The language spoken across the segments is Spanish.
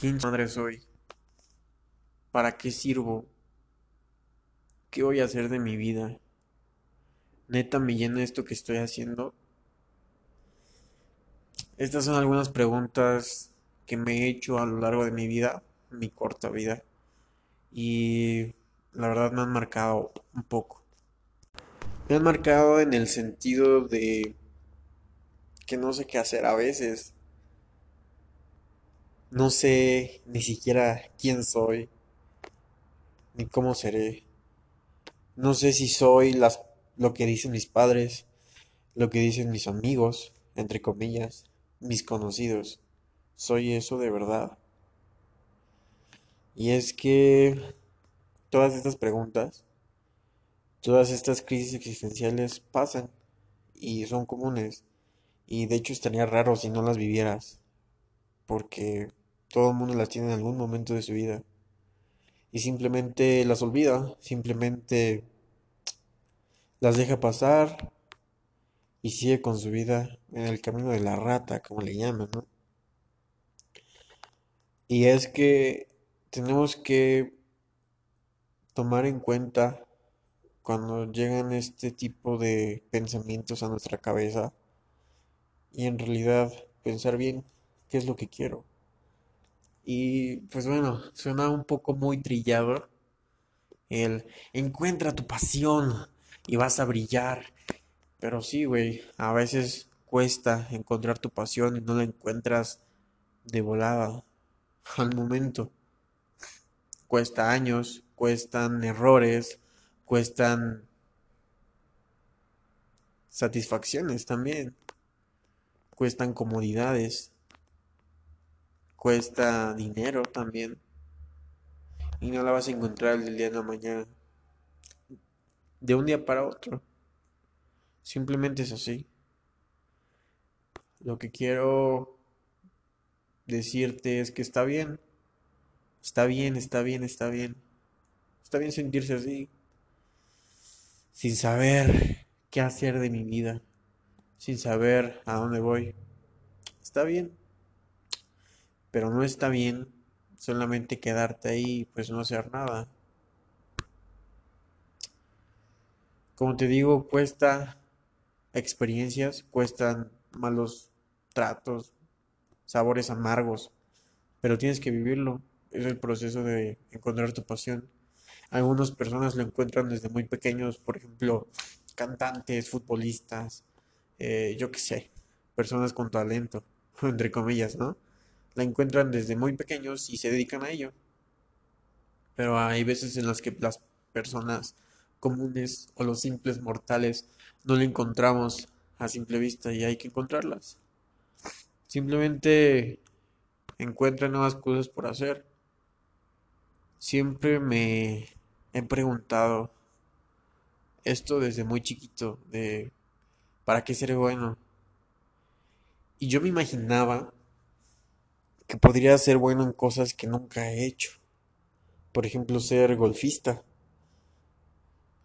¿Quién madre soy? ¿Para qué sirvo? ¿Qué voy a hacer de mi vida? ¿Neta me llena esto que estoy haciendo? Estas son algunas preguntas que me he hecho a lo largo de mi vida, mi corta vida, y la verdad me han marcado un poco. Me han marcado en el sentido de que no sé qué hacer a veces. No sé ni siquiera quién soy, ni cómo seré. No sé si soy las, lo que dicen mis padres, lo que dicen mis amigos, entre comillas, mis conocidos. ¿Soy eso de verdad? Y es que todas estas preguntas, todas estas crisis existenciales pasan y son comunes. Y de hecho estaría raro si no las vivieras, porque todo el mundo las tiene en algún momento de su vida. Y simplemente las olvida, simplemente las deja pasar y sigue con su vida en el camino de la rata, como le llaman, ¿no? Y es que tenemos que tomar en cuenta cuando llegan este tipo de pensamientos a nuestra cabeza y en realidad pensar bien qué es lo que quiero. Y pues bueno, suena un poco muy trillado el encuentra tu pasión y vas a brillar. Pero sí, güey, a veces cuesta encontrar tu pasión y no la encuentras de volada al momento. Cuesta años, cuestan errores, cuestan satisfacciones también, cuestan comodidades, cuesta dinero también. Y no la vas a encontrar del día de la mañana, de un día para otro. Simplemente es así. Lo que quiero decirte es que está bien. Está bien, está bien, está bien. Está bien sentirse así. Sin saber qué hacer de mi vida. Sin saber a dónde voy. Está bien. Pero no está bien solamente quedarte ahí y pues no hacer nada. Como te digo, cuesta experiencias, cuestan malos tratos, sabores amargos, pero tienes que vivirlo. Es el proceso de encontrar tu pasión. Algunas personas lo encuentran desde muy pequeños, por ejemplo, cantantes, futbolistas, eh, yo qué sé, personas con talento, entre comillas, ¿no? La encuentran desde muy pequeños y se dedican a ello. Pero hay veces en las que las personas comunes o los simples mortales no la encontramos a simple vista y hay que encontrarlas. Simplemente encuentra nuevas cosas por hacer. Siempre me he preguntado esto desde muy chiquito de ¿para qué ser bueno? Y yo me imaginaba que podría ser bueno en cosas que nunca he hecho. Por ejemplo, ser golfista.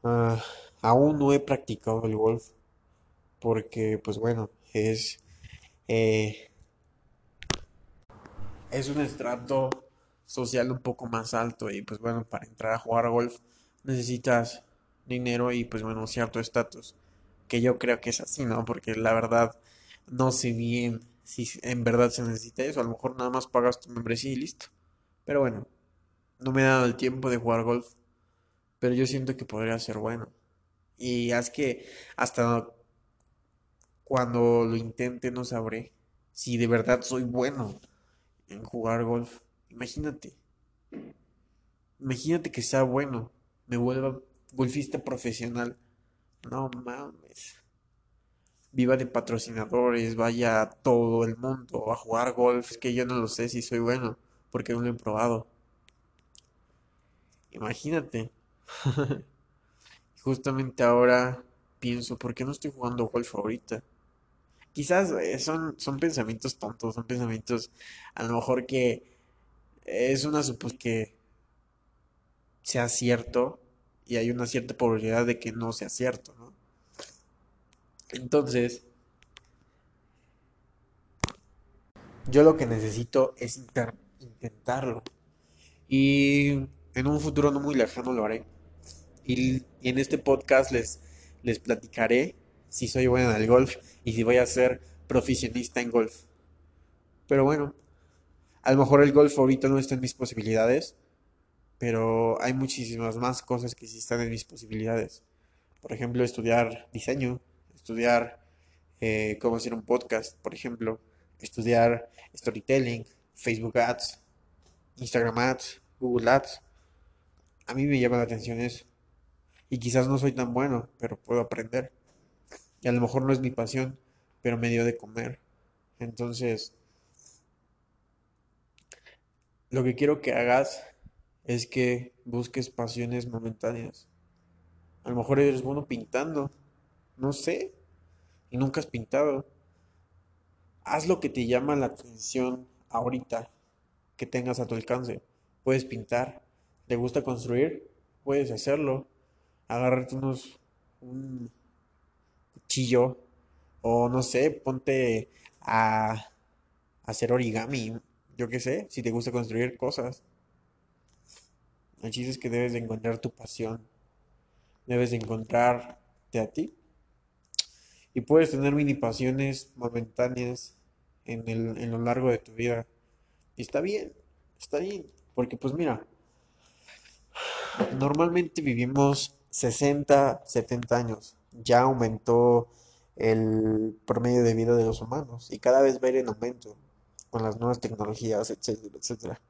Ah, aún no he practicado el golf porque, pues bueno, es, eh, es un estrato social un poco más alto y pues bueno, para entrar a jugar golf necesitas dinero y pues bueno, cierto estatus, que yo creo que es así, ¿no? Porque la verdad no sé bien si en verdad se necesita eso, a lo mejor nada más pagas tu membresía y listo. Pero bueno, no me he dado el tiempo de jugar golf pero yo siento que podría ser bueno. Y es que hasta cuando lo intente no sabré si de verdad soy bueno en jugar golf. Imagínate. Imagínate que sea bueno, me vuelva golfista profesional. No mames. Viva de patrocinadores, vaya a todo el mundo a jugar golf. Que yo no lo sé si soy bueno, porque no lo he probado. Imagínate. Justamente ahora pienso, ¿por qué no estoy jugando golf ahorita? Quizás eh, son, son pensamientos tontos, son pensamientos a lo mejor que es una suposición que sea cierto y hay una cierta probabilidad de que no sea cierto, ¿no? Entonces, yo lo que necesito es intentarlo. Y en un futuro no muy lejano lo haré. Y, en este podcast les, les platicaré si soy bueno en el golf y si voy a ser profesionista en golf. Pero bueno, a lo mejor el golf ahorita no está en mis posibilidades, pero hay muchísimas más cosas que sí están en mis posibilidades. Por ejemplo, estudiar diseño, estudiar eh, cómo hacer un podcast, por ejemplo, estudiar storytelling, Facebook Ads, Instagram Ads, Google Ads. A mí me llama la atención eso. Y quizás no soy tan bueno, pero puedo aprender. Y a lo mejor no es mi pasión, pero me dio de comer. Entonces, lo que quiero que hagas es que busques pasiones momentáneas. A lo mejor eres bueno pintando, no sé, y nunca has pintado. Haz lo que te llama la atención ahorita, que tengas a tu alcance. Puedes pintar, ¿te gusta construir? Puedes hacerlo. Agárrate unos un cuchillo o no sé, ponte a hacer origami, yo qué sé, si te gusta construir cosas. El chiste es que debes de encontrar tu pasión. Debes de encontrarte a ti. Y puedes tener mini pasiones momentáneas en, el, en lo largo de tu vida. Y está bien, está bien. Porque pues mira, normalmente vivimos 60, 70 años. Ya aumentó el promedio de vida de los humanos y cada vez va a ir en aumento con las nuevas tecnologías, etcétera, etcétera.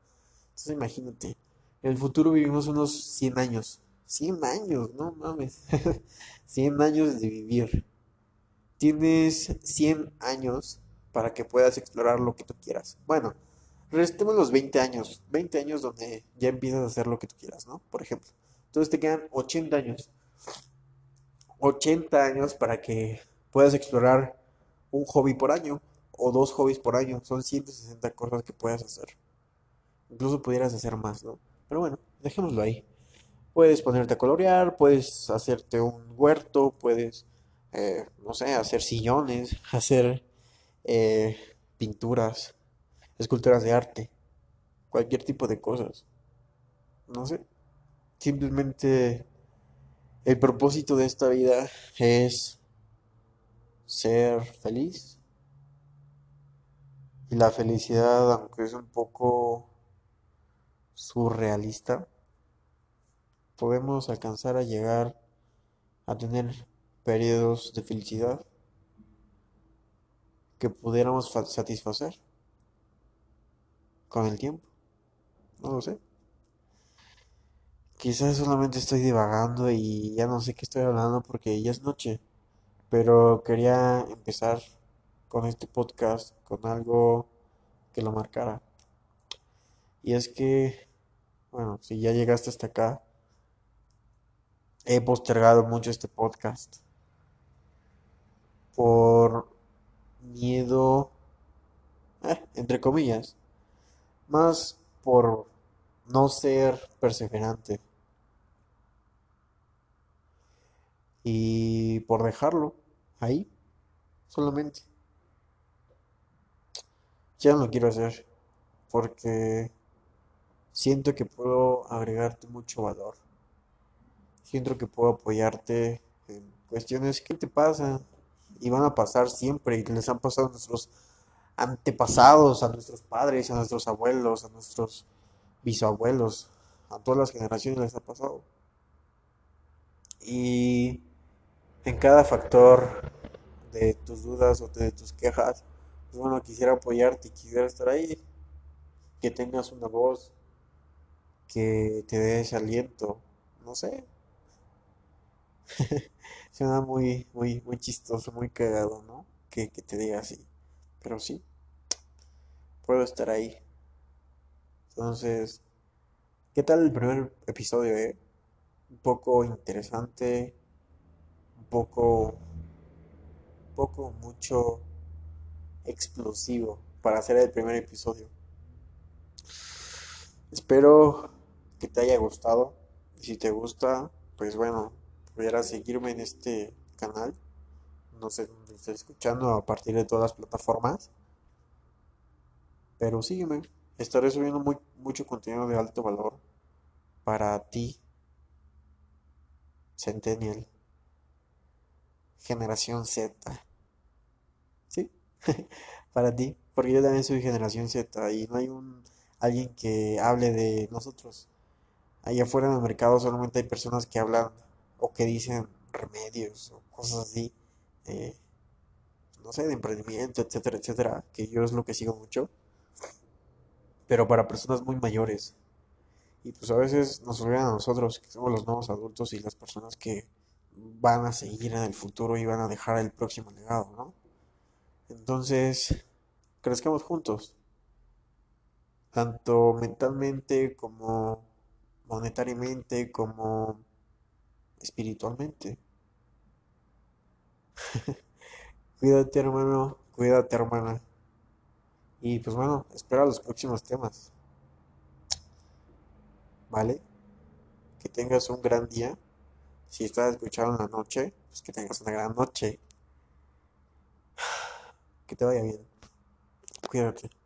Entonces imagínate, en el futuro vivimos unos 100 años. 100 años, no mames. 100 años de vivir. Tienes 100 años para que puedas explorar lo que tú quieras. Bueno, restemos los 20 años. 20 años donde ya empiezas a hacer lo que tú quieras, ¿no? Por ejemplo. Entonces te quedan 80 años. 80 años para que puedas explorar un hobby por año o dos hobbies por año. Son 160 cosas que puedas hacer. Incluso pudieras hacer más, ¿no? Pero bueno, dejémoslo ahí. Puedes ponerte a colorear, puedes hacerte un huerto, puedes, eh, no sé, hacer sillones, hacer eh, pinturas, esculturas de arte, cualquier tipo de cosas. No sé. Simplemente el propósito de esta vida es ser feliz. Y la felicidad, aunque es un poco surrealista, podemos alcanzar a llegar a tener periodos de felicidad que pudiéramos satisfacer con el tiempo. No lo sé. Quizás solamente estoy divagando y ya no sé qué estoy hablando porque ya es noche. Pero quería empezar con este podcast con algo que lo marcara. Y es que, bueno, si ya llegaste hasta acá, he postergado mucho este podcast por miedo, eh, entre comillas, más por no ser perseverante y por dejarlo ahí solamente. Ya no lo quiero hacer porque siento que puedo agregarte mucho valor. Siento que puedo apoyarte en cuestiones que te pasan y van a pasar siempre y les han pasado a nuestros antepasados, a nuestros padres, a nuestros abuelos, a nuestros bisabuelos, a todas las generaciones les ha pasado. Y en cada factor de tus dudas o de tus quejas, pues bueno, quisiera apoyarte y quisiera estar ahí, que tengas una voz, que te dé ese aliento, no sé. Suena muy, muy, muy chistoso, muy cagado, ¿no? Que, que te diga así. Pero sí, puedo estar ahí. Entonces, ¿qué tal el primer episodio, eh? Un poco interesante, un poco, un poco mucho explosivo para hacer el primer episodio. Espero que te haya gustado. Si te gusta, pues bueno, pudieras seguirme en este canal. No sé dónde estés escuchando a partir de todas las plataformas. Pero sígueme, Estaré subiendo muy, mucho contenido de alto valor para ti, Centennial, generación Z. ¿Sí? Para ti, porque yo también soy generación Z y no hay un alguien que hable de nosotros. Allá afuera en el mercado solamente hay personas que hablan o que dicen remedios o cosas así, eh, no sé, de emprendimiento, etcétera, etcétera, que yo es lo que sigo mucho, pero para personas muy mayores. Y pues a veces nos olvidan a nosotros, que somos los nuevos adultos y las personas que van a seguir en el futuro y van a dejar el próximo legado, ¿no? Entonces, crezcamos juntos, tanto mentalmente como monetariamente, como espiritualmente. Cuídate, hermano, cuídate, hermana. Y pues bueno, espera los próximos temas, ¿vale? Que tengas un gran día. Si estás escuchando en la noche, pues que tengas una gran noche. Que te vaya bien. Cuídate.